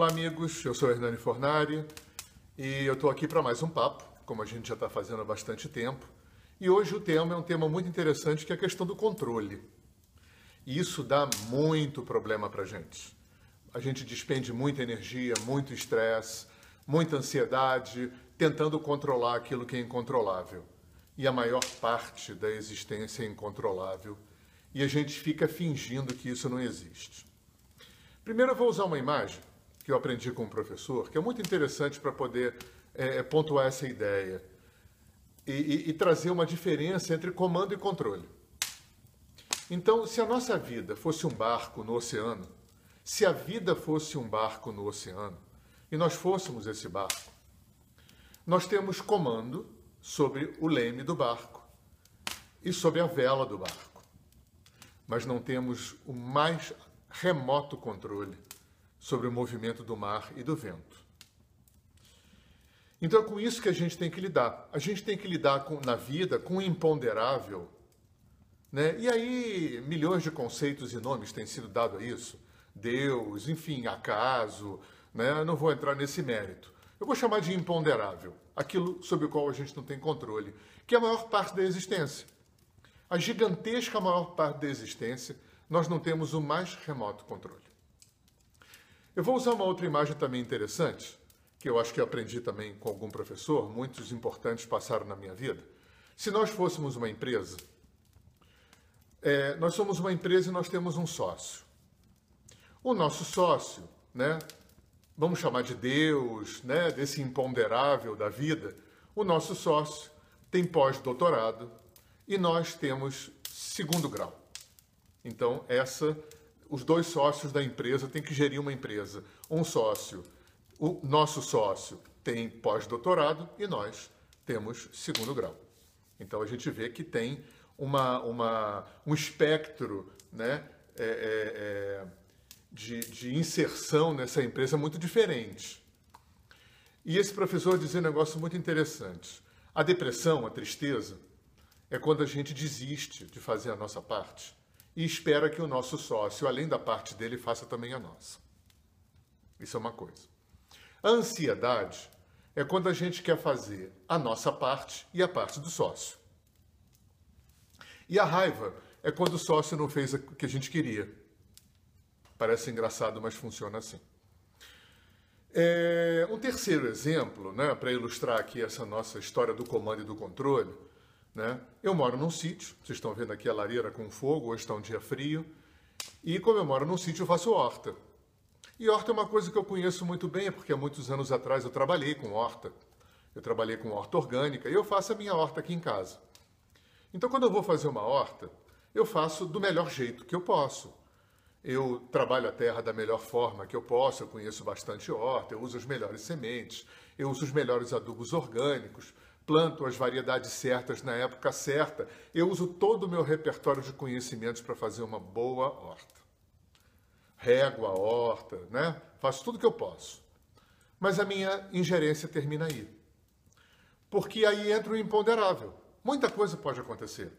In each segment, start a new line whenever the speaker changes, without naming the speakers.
Olá, amigos. Eu sou Hernani Fornari e eu estou aqui para mais um papo, como a gente já está fazendo há bastante tempo. E hoje o tema é um tema muito interessante, que é a questão do controle. E isso dá muito problema para a gente. A gente despende muita energia, muito estresse, muita ansiedade, tentando controlar aquilo que é incontrolável. E a maior parte da existência é incontrolável. E a gente fica fingindo que isso não existe. Primeiro eu vou usar uma imagem que eu aprendi com um professor, que é muito interessante para poder é, é, pontuar essa ideia e, e, e trazer uma diferença entre comando e controle. Então, se a nossa vida fosse um barco no oceano, se a vida fosse um barco no oceano, e nós fôssemos esse barco, nós temos comando sobre o leme do barco e sobre a vela do barco, mas não temos o mais remoto controle sobre o movimento do mar e do vento. Então é com isso que a gente tem que lidar. A gente tem que lidar com, na vida com o imponderável. Né? E aí, milhões de conceitos e nomes têm sido dados a isso. Deus, enfim, acaso. Né? Não vou entrar nesse mérito. Eu vou chamar de imponderável, aquilo sobre o qual a gente não tem controle, que é a maior parte da existência. A gigantesca maior parte da existência, nós não temos o mais remoto controle. Eu vou usar uma outra imagem também interessante, que eu acho que aprendi também com algum professor, muitos importantes passaram na minha vida. Se nós fôssemos uma empresa, é, nós somos uma empresa e nós temos um sócio. O nosso sócio, né, vamos chamar de Deus, né, desse imponderável da vida, o nosso sócio tem pós-doutorado e nós temos segundo grau. Então, essa os dois sócios da empresa têm que gerir uma empresa. Um sócio, o nosso sócio, tem pós-doutorado e nós temos segundo grau. Então a gente vê que tem uma, uma, um espectro né, é, é, é, de, de inserção nessa empresa muito diferente. E esse professor dizia um negócio muito interessante. A depressão, a tristeza, é quando a gente desiste de fazer a nossa parte e espera que o nosso sócio, além da parte dele, faça também a nossa. Isso é uma coisa. A ansiedade é quando a gente quer fazer a nossa parte e a parte do sócio. E a raiva é quando o sócio não fez o que a gente queria. Parece engraçado, mas funciona assim. É, um terceiro exemplo, né, para ilustrar aqui essa nossa história do comando e do controle, né? Eu moro num sítio, vocês estão vendo aqui a lareira com fogo, hoje está um dia frio, e como eu moro num sítio, eu faço horta. E horta é uma coisa que eu conheço muito bem, porque há muitos anos atrás eu trabalhei com horta. Eu trabalhei com horta orgânica e eu faço a minha horta aqui em casa. Então, quando eu vou fazer uma horta, eu faço do melhor jeito que eu posso. Eu trabalho a terra da melhor forma que eu posso, eu conheço bastante horta, eu uso as melhores sementes, eu uso os melhores adubos orgânicos, planto as variedades certas na época certa. Eu uso todo o meu repertório de conhecimentos para fazer uma boa horta. Rego a horta, né? Faço tudo que eu posso. Mas a minha ingerência termina aí. Porque aí entra o imponderável. Muita coisa pode acontecer.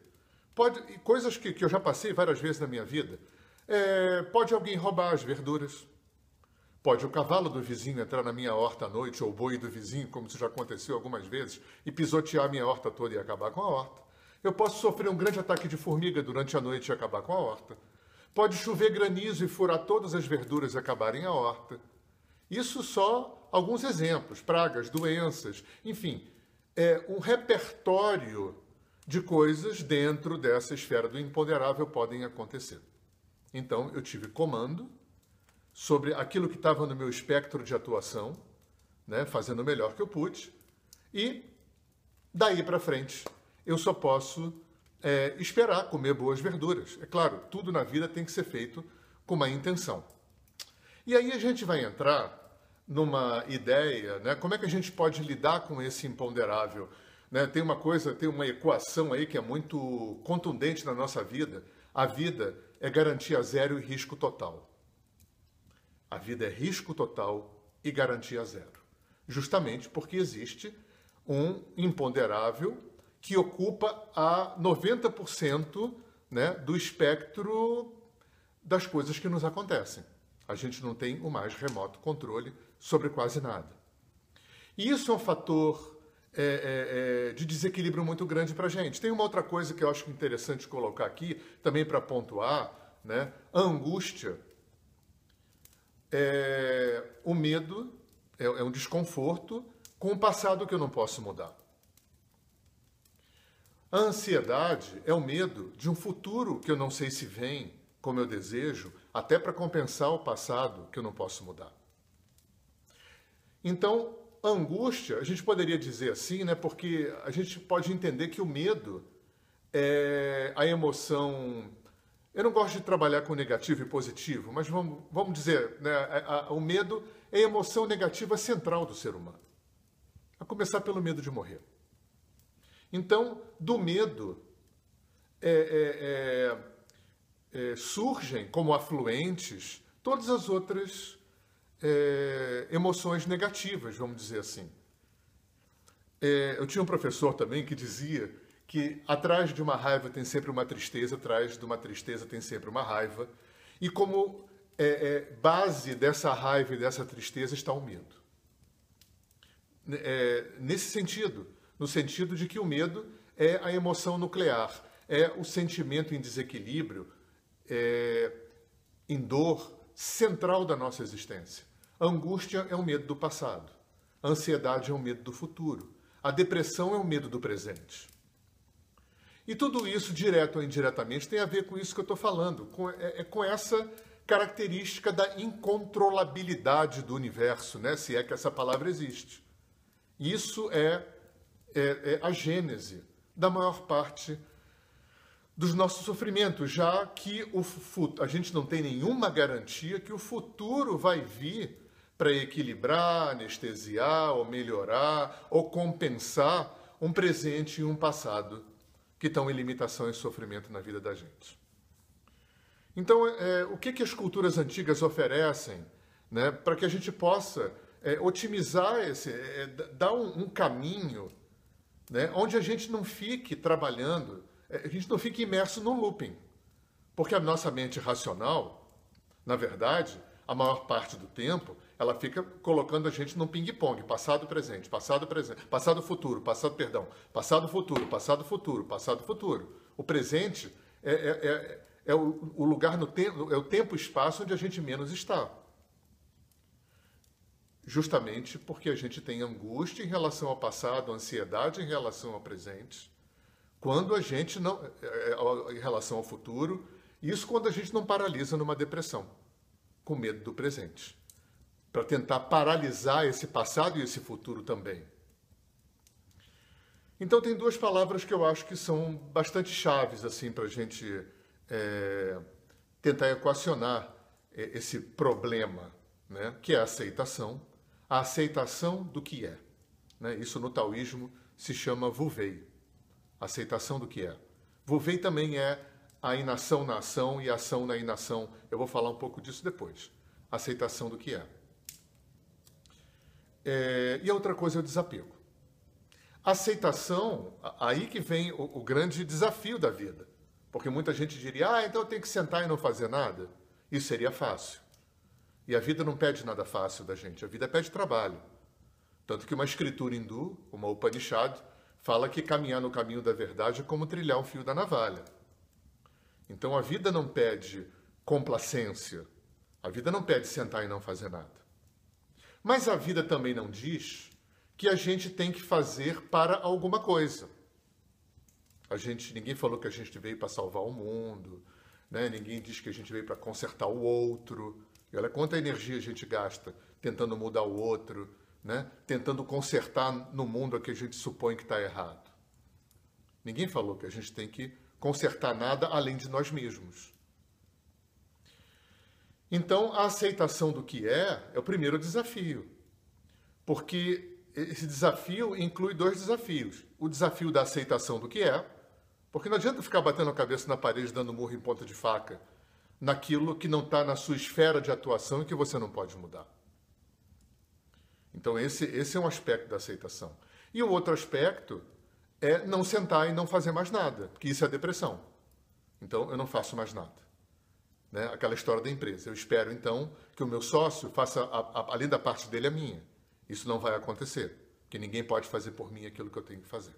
Pode, coisas que, que eu já passei várias vezes na minha vida. É, pode alguém roubar as verduras. Pode o cavalo do vizinho entrar na minha horta à noite, ou o boi do vizinho, como isso já aconteceu algumas vezes, e pisotear a minha horta toda e acabar com a horta. Eu posso sofrer um grande ataque de formiga durante a noite e acabar com a horta. Pode chover granizo e furar todas as verduras e acabarem a horta. Isso só alguns exemplos, pragas, doenças, enfim, é um repertório de coisas dentro dessa esfera do imponderável podem acontecer. Então, eu tive comando, sobre aquilo que estava no meu espectro de atuação, né, fazendo o melhor que eu pude, e daí para frente eu só posso é, esperar comer boas verduras. É claro, tudo na vida tem que ser feito com uma intenção. E aí a gente vai entrar numa ideia, né, como é que a gente pode lidar com esse imponderável. Né? Tem uma coisa, tem uma equação aí que é muito contundente na nossa vida. A vida é garantia zero e risco total. A vida é risco total e garantia zero. Justamente porque existe um imponderável que ocupa a 90% né, do espectro das coisas que nos acontecem. A gente não tem o mais remoto controle sobre quase nada. E isso é um fator é, é, é, de desequilíbrio muito grande para a gente. Tem uma outra coisa que eu acho interessante colocar aqui, também para pontuar, né? a angústia. É, o medo é, é um desconforto com o passado que eu não posso mudar. A ansiedade é o medo de um futuro que eu não sei se vem como eu desejo, até para compensar o passado que eu não posso mudar. Então, angústia, a gente poderia dizer assim, né, porque a gente pode entender que o medo é a emoção. Eu não gosto de trabalhar com negativo e positivo, mas vamos, vamos dizer, né, a, a, o medo é a emoção negativa central do ser humano. A começar pelo medo de morrer. Então, do medo é, é, é, é surgem como afluentes todas as outras é, emoções negativas, vamos dizer assim. É, eu tinha um professor também que dizia que atrás de uma raiva tem sempre uma tristeza, atrás de uma tristeza tem sempre uma raiva, e como é, é, base dessa raiva e dessa tristeza está o medo. É, nesse sentido, no sentido de que o medo é a emoção nuclear, é o sentimento em desequilíbrio, é, em dor central da nossa existência. A angústia é o medo do passado. A ansiedade é o medo do futuro. A depressão é o medo do presente. E tudo isso, direto ou indiretamente, tem a ver com isso que eu estou falando, com, é, é, com essa característica da incontrolabilidade do universo, né? se é que essa palavra existe. Isso é, é, é a gênese da maior parte dos nossos sofrimentos, já que o, a gente não tem nenhuma garantia que o futuro vai vir para equilibrar, anestesiar, ou melhorar, ou compensar um presente e um passado que estão em limitação e sofrimento na vida da gente. Então, é, o que, que as culturas antigas oferecem né, para que a gente possa é, otimizar esse, é, dar um, um caminho né, onde a gente não fique trabalhando, é, a gente não fique imerso no looping. Porque a nossa mente racional, na verdade, a maior parte do tempo, ela fica colocando a gente num ping-pong, passado, presente, passado, presente, passado, futuro, passado, perdão, passado, futuro, passado, futuro, passado, futuro. O presente é, é, é, é o, o, lugar no tempo, é o tempo e espaço onde a gente menos está. Justamente porque a gente tem angústia em relação ao passado, ansiedade em relação ao presente, quando a gente não, é, é, em relação ao futuro, isso quando a gente não paralisa numa depressão, com medo do presente para tentar paralisar esse passado e esse futuro também. Então tem duas palavras que eu acho que são bastante chaves assim para a gente é, tentar equacionar é, esse problema, né? que é a aceitação, a aceitação do que é. Né? Isso no taoísmo se chama vuvei, aceitação do que é. Vuvei também é a inação na ação e a ação na inação. Eu vou falar um pouco disso depois. Aceitação do que é. É, e a outra coisa é o desapego. Aceitação, aí que vem o, o, grande desafio da vida. Porque muita gente diria, ah, então eu tenho que sentar e não fazer nada. Isso seria fácil. E a vida não pede nada fácil da gente, a vida pede trabalho. Tanto que uma escritura hindu, uma Upanishad, fala que caminhar no caminho da verdade é como trilhar um fio da navalha. Então a vida não pede complacência, a vida não pede sentar e não fazer nada. Mas a vida também não diz que a gente tem que fazer para alguma coisa. A gente, ninguém falou que a gente veio para salvar o mundo, né? Ninguém diz que a gente veio para consertar o outro. E olha quanta energia a gente gasta tentando mudar o outro, né? Tentando consertar no mundo o que a gente supõe que está errado. Ninguém falou que a gente tem que consertar nada além de nós mesmos. Então, a aceitação do que é é o primeiro desafio. Porque esse desafio inclui dois desafios. O desafio da aceitação do que é, porque não adianta ficar batendo a cabeça na parede, dando murro em ponta de faca, naquilo que não está na sua esfera de atuação e que você não pode mudar. Então, esse, esse é um aspecto da aceitação. E o outro aspecto é não sentar e não fazer mais nada, porque isso é depressão. Então, eu não faço mais nada. Né? Aquela história da empresa. Eu espero, então, que o meu sócio faça, a, a, além da parte dele, a minha. Isso não vai acontecer, porque ninguém pode fazer por mim aquilo que eu tenho que fazer.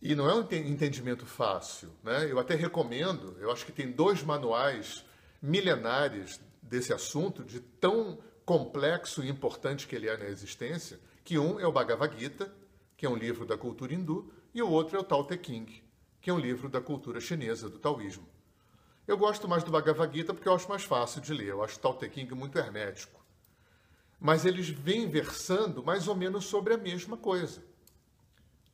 E não é um entendimento fácil. Né? Eu até recomendo, eu acho que tem dois manuais milenares desse assunto, de tão complexo e importante que ele é na existência, que um é o Bhagavad Gita, que é um livro da cultura hindu, e o outro é o Tao Te Ching, que é um livro da cultura chinesa, do taoísmo. Eu gosto mais do Bhagavad Gita porque eu acho mais fácil de ler. Eu acho o Tao Te Ching muito hermético. Mas eles vêm versando mais ou menos sobre a mesma coisa.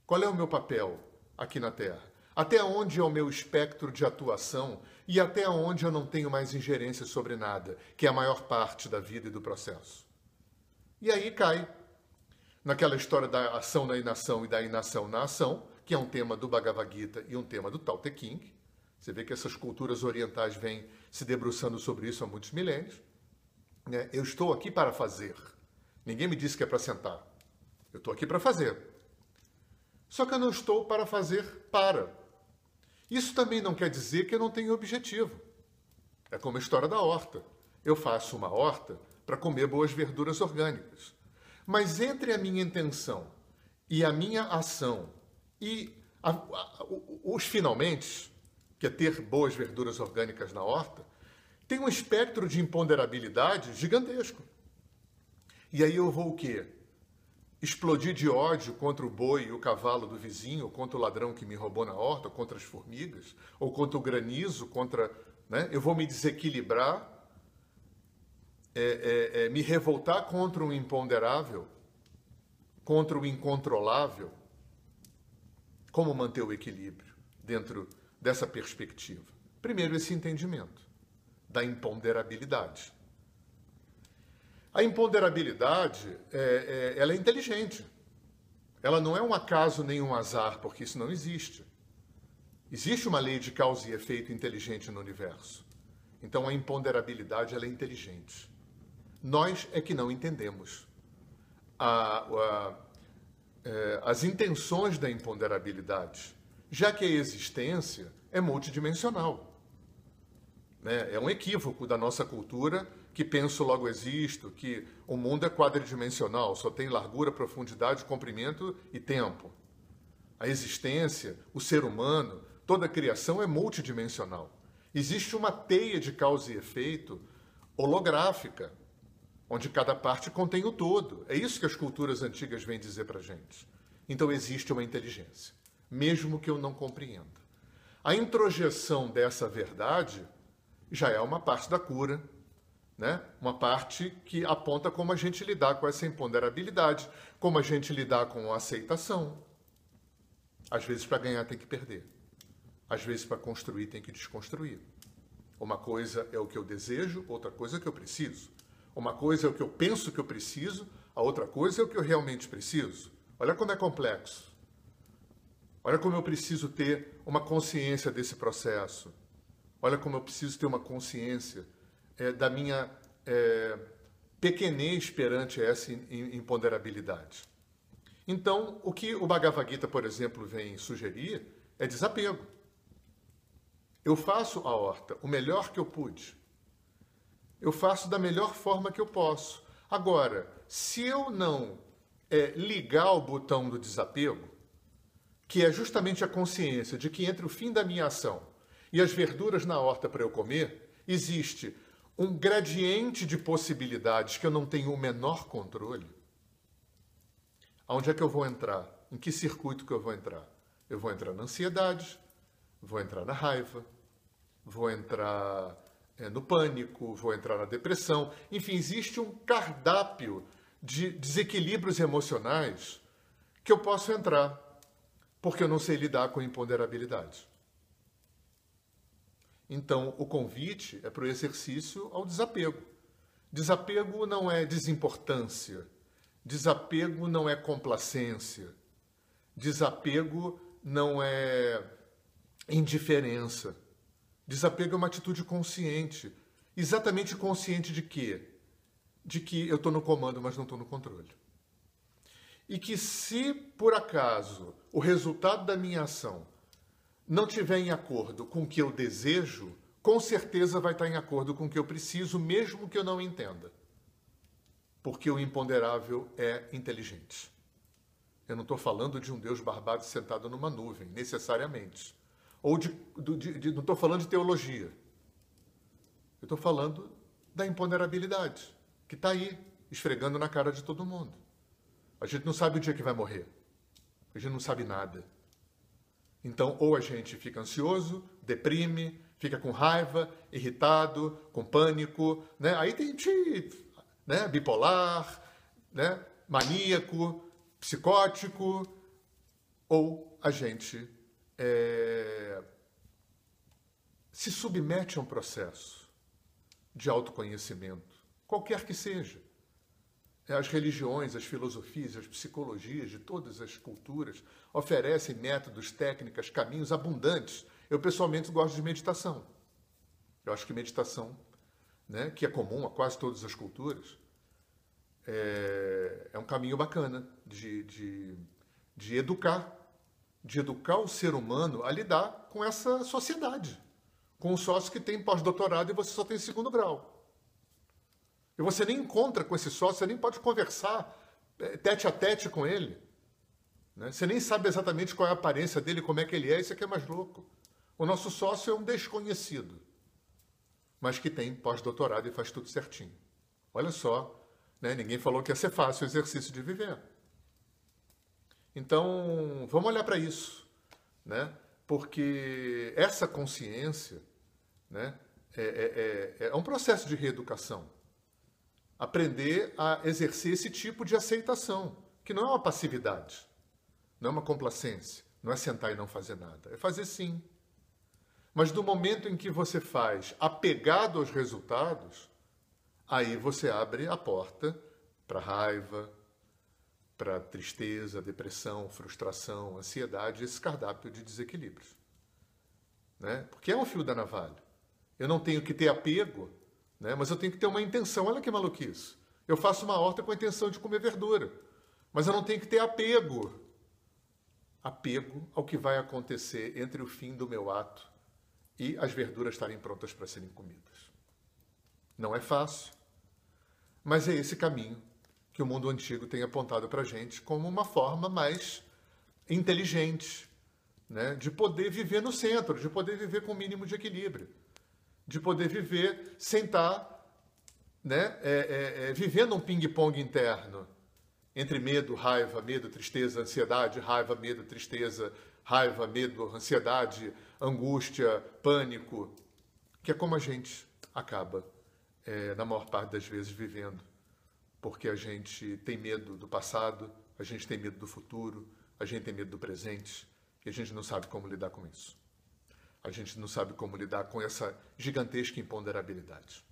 Qual é o meu papel aqui na Terra? Até onde é o meu espectro de atuação e até onde eu não tenho mais ingerência sobre nada, que é a maior parte da vida e do processo. E aí cai naquela história da ação na inação e da inação na ação, que é um tema do Bhagavad Gita e um tema do Tao Te Ching. Você vê que essas culturas orientais vêm se debruçando sobre isso há muitos milênios. Né? Eu estou aqui para fazer. Ninguém me disse que é para sentar. Eu estou aqui para fazer. Só que eu não estou para fazer para. Isso também não quer dizer que eu não tenho objetivo. É como a história da horta. Eu faço uma horta para comer boas verduras orgânicas. Mas entre a minha intenção e a minha ação e a, a, os finalmente, que é ter boas verduras orgânicas na horta, tem um espectro de imponderabilidade gigantesco. E aí eu vou o quê? Explodir de ódio contra o boi e o cavalo do vizinho, ou contra o ladrão que me roubou na horta, ou contra as formigas, ou contra o granizo, contra. Né? Eu vou me desequilibrar, é, é, é, me revoltar contra o imponderável, contra o incontrolável. Como manter o equilíbrio dentro dessa perspectiva? Primeiro, esse entendimento da imponderabilidade. A imponderabilidade é, é, ela é inteligente. Ela não é um acaso nem um azar, porque isso não existe. Existe uma lei de causa e efeito inteligente no universo. Então a imponderabilidade ela é inteligente. Nós é que não entendemos a, a, é, as intenções da imponderabilidade, já que a existência é multidimensional. Né? É um equívoco da nossa cultura que penso logo existo, que o mundo é quadridimensional, só tem largura, profundidade, comprimento e tempo. A existência, o ser humano, toda a criação é multidimensional. Existe uma teia de causa e efeito holográfica, onde cada parte contém o todo. É isso que as culturas antigas vêm dizer para gente. Então existe uma inteligência, mesmo que eu não compreenda. A introjeção dessa verdade já é uma parte da cura, né? uma parte que aponta como a gente lidar com essa imponderabilidade, como a gente lidar com a aceitação. Às vezes, para ganhar, tem que perder. Às vezes, para construir, tem que desconstruir. Uma coisa é o que eu desejo, outra coisa é o que eu preciso. Uma coisa é o que eu penso que eu preciso, a outra coisa é o que eu realmente preciso. Olha como é complexo. Olha como eu preciso ter uma consciência desse processo. Olha como eu preciso ter uma consciência é, da minha é, pequenez perante essa imponderabilidade. Então, o que o Bhagavad Gita, por exemplo, vem sugerir é desapego. Eu faço a horta o melhor que eu pude. Eu faço da melhor forma que eu posso. Agora, se eu não é, ligar o botão do desapego, que é justamente a consciência de que entre o fim da minha ação e as verduras na horta para eu comer, existe um gradiente de possibilidades que eu não tenho o menor controle. Aonde é que eu vou entrar? Em que circuito que eu vou entrar? Eu vou entrar na ansiedade, vou entrar na raiva, vou entrar é, no pânico, vou entrar na depressão. Enfim, existe um cardápio de desequilíbrios emocionais que eu posso entrar, porque eu não sei lidar com imponderabilidade. Então, o convite é para o exercício ao desapego. Desapego não é desimportância. Desapego não é complacência. Desapego não é indiferença. Desapego é uma atitude consciente. Exatamente consciente de quê? De que eu estou no comando, mas não estou no controle. E que se, por acaso, o resultado da minha ação não tiver em acordo com o que eu desejo, com certeza vai estar em acordo com o que eu preciso, mesmo que eu não entenda. Porque o imponderável é inteligente. Eu não estou falando de um Deus barbado sentado numa nuvem, necessariamente. Ou de, de, de não estou falando de teologia. Eu estou falando da imponderabilidade, que está aí, esfregando na cara de todo mundo. A gente não sabe o dia que vai morrer. A gente não sabe nada. Então, ou a gente fica ansioso, deprime, fica com raiva, irritado, com pânico, né? Aí tem gente, né? bipolar, né? maníaco, psicótico, ou a gente é, se submete a um processo de autoconhecimento, qualquer que seja. As religiões, as filosofias, as psicologias de todas as culturas oferecem métodos, técnicas, caminhos abundantes. Eu, pessoalmente, gosto de meditação. Eu acho que meditação, né, que é comum a quase todas as culturas, é, é um caminho bacana de, de, de educar, de educar o ser humano a lidar com essa sociedade, com o sócio que tem pós-doutorado e você só tem segundo grau. E você nem encontra com esse sócio, você nem pode conversar é, tete a tete com ele. Né? Você nem sabe exatamente qual é a aparência dele, como é que ele é, isso aqui é mais louco. O nosso sócio é um desconhecido, mas que tem pós-doutorado e faz tudo certinho. Olha só, né? ninguém falou que ia ser fácil o exercício de viver. Então, vamos olhar para isso, né? porque essa consciência né, é, é, é, é um processo de reeducação aprender a exercer esse tipo de aceitação, que não é uma passividade, não é uma complacência, não é sentar e não fazer nada, é fazer sim. Mas do momento em que você faz apegado aos resultados, aí você abre a porta para raiva, para tristeza, depressão, frustração, ansiedade, esse cardápio de desequilíbrios. Né? Porque é um fio da navalha. Eu não tenho que ter apego né? mas eu tenho que ter uma intenção. Olha que maluquice. Eu faço uma horta com a intenção de comer verdura, mas eu não tenho que ter apego. Apego ao que vai acontecer entre o fim do meu ato e as verduras estarem prontas para serem comidas. Não é fácil, mas é esse caminho que o mundo antigo tem apontado para a gente como uma forma mais inteligente né? de poder viver no centro, de poder viver com o mínimo de equilíbrio de poder viver sem estar né, é, é, é, vivendo um ping-pong interno entre medo, raiva, medo, tristeza, ansiedade, raiva, medo, tristeza, raiva, medo, ansiedade, angústia, pânico, que é como a gente acaba, é, na maior parte das vezes, vivendo. Porque a gente tem medo do passado, a gente tem medo do futuro, a gente tem medo do presente e a gente não sabe como lidar com isso a gente não sabe como lidar com essa gigantesca imponderabilidade.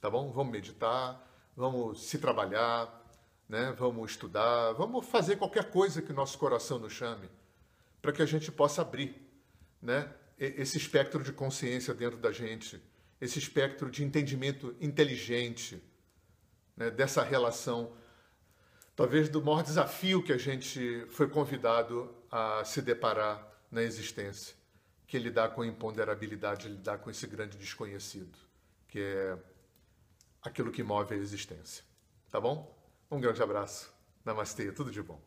Tá bom? Vamos meditar, vamos se trabalhar, né? vamos estudar, vamos fazer qualquer coisa que o nosso coração nos chame, para que a gente possa abrir né? esse espectro de consciência dentro da gente, esse espectro de entendimento inteligente né? dessa relação, talvez do maior desafio que a gente foi convidado a se deparar na existência que lidar com a imponderabilidade, lidar com esse grande desconhecido, que é aquilo que move a existência. Tá bom? Um grande abraço. Namastê, tudo de bom.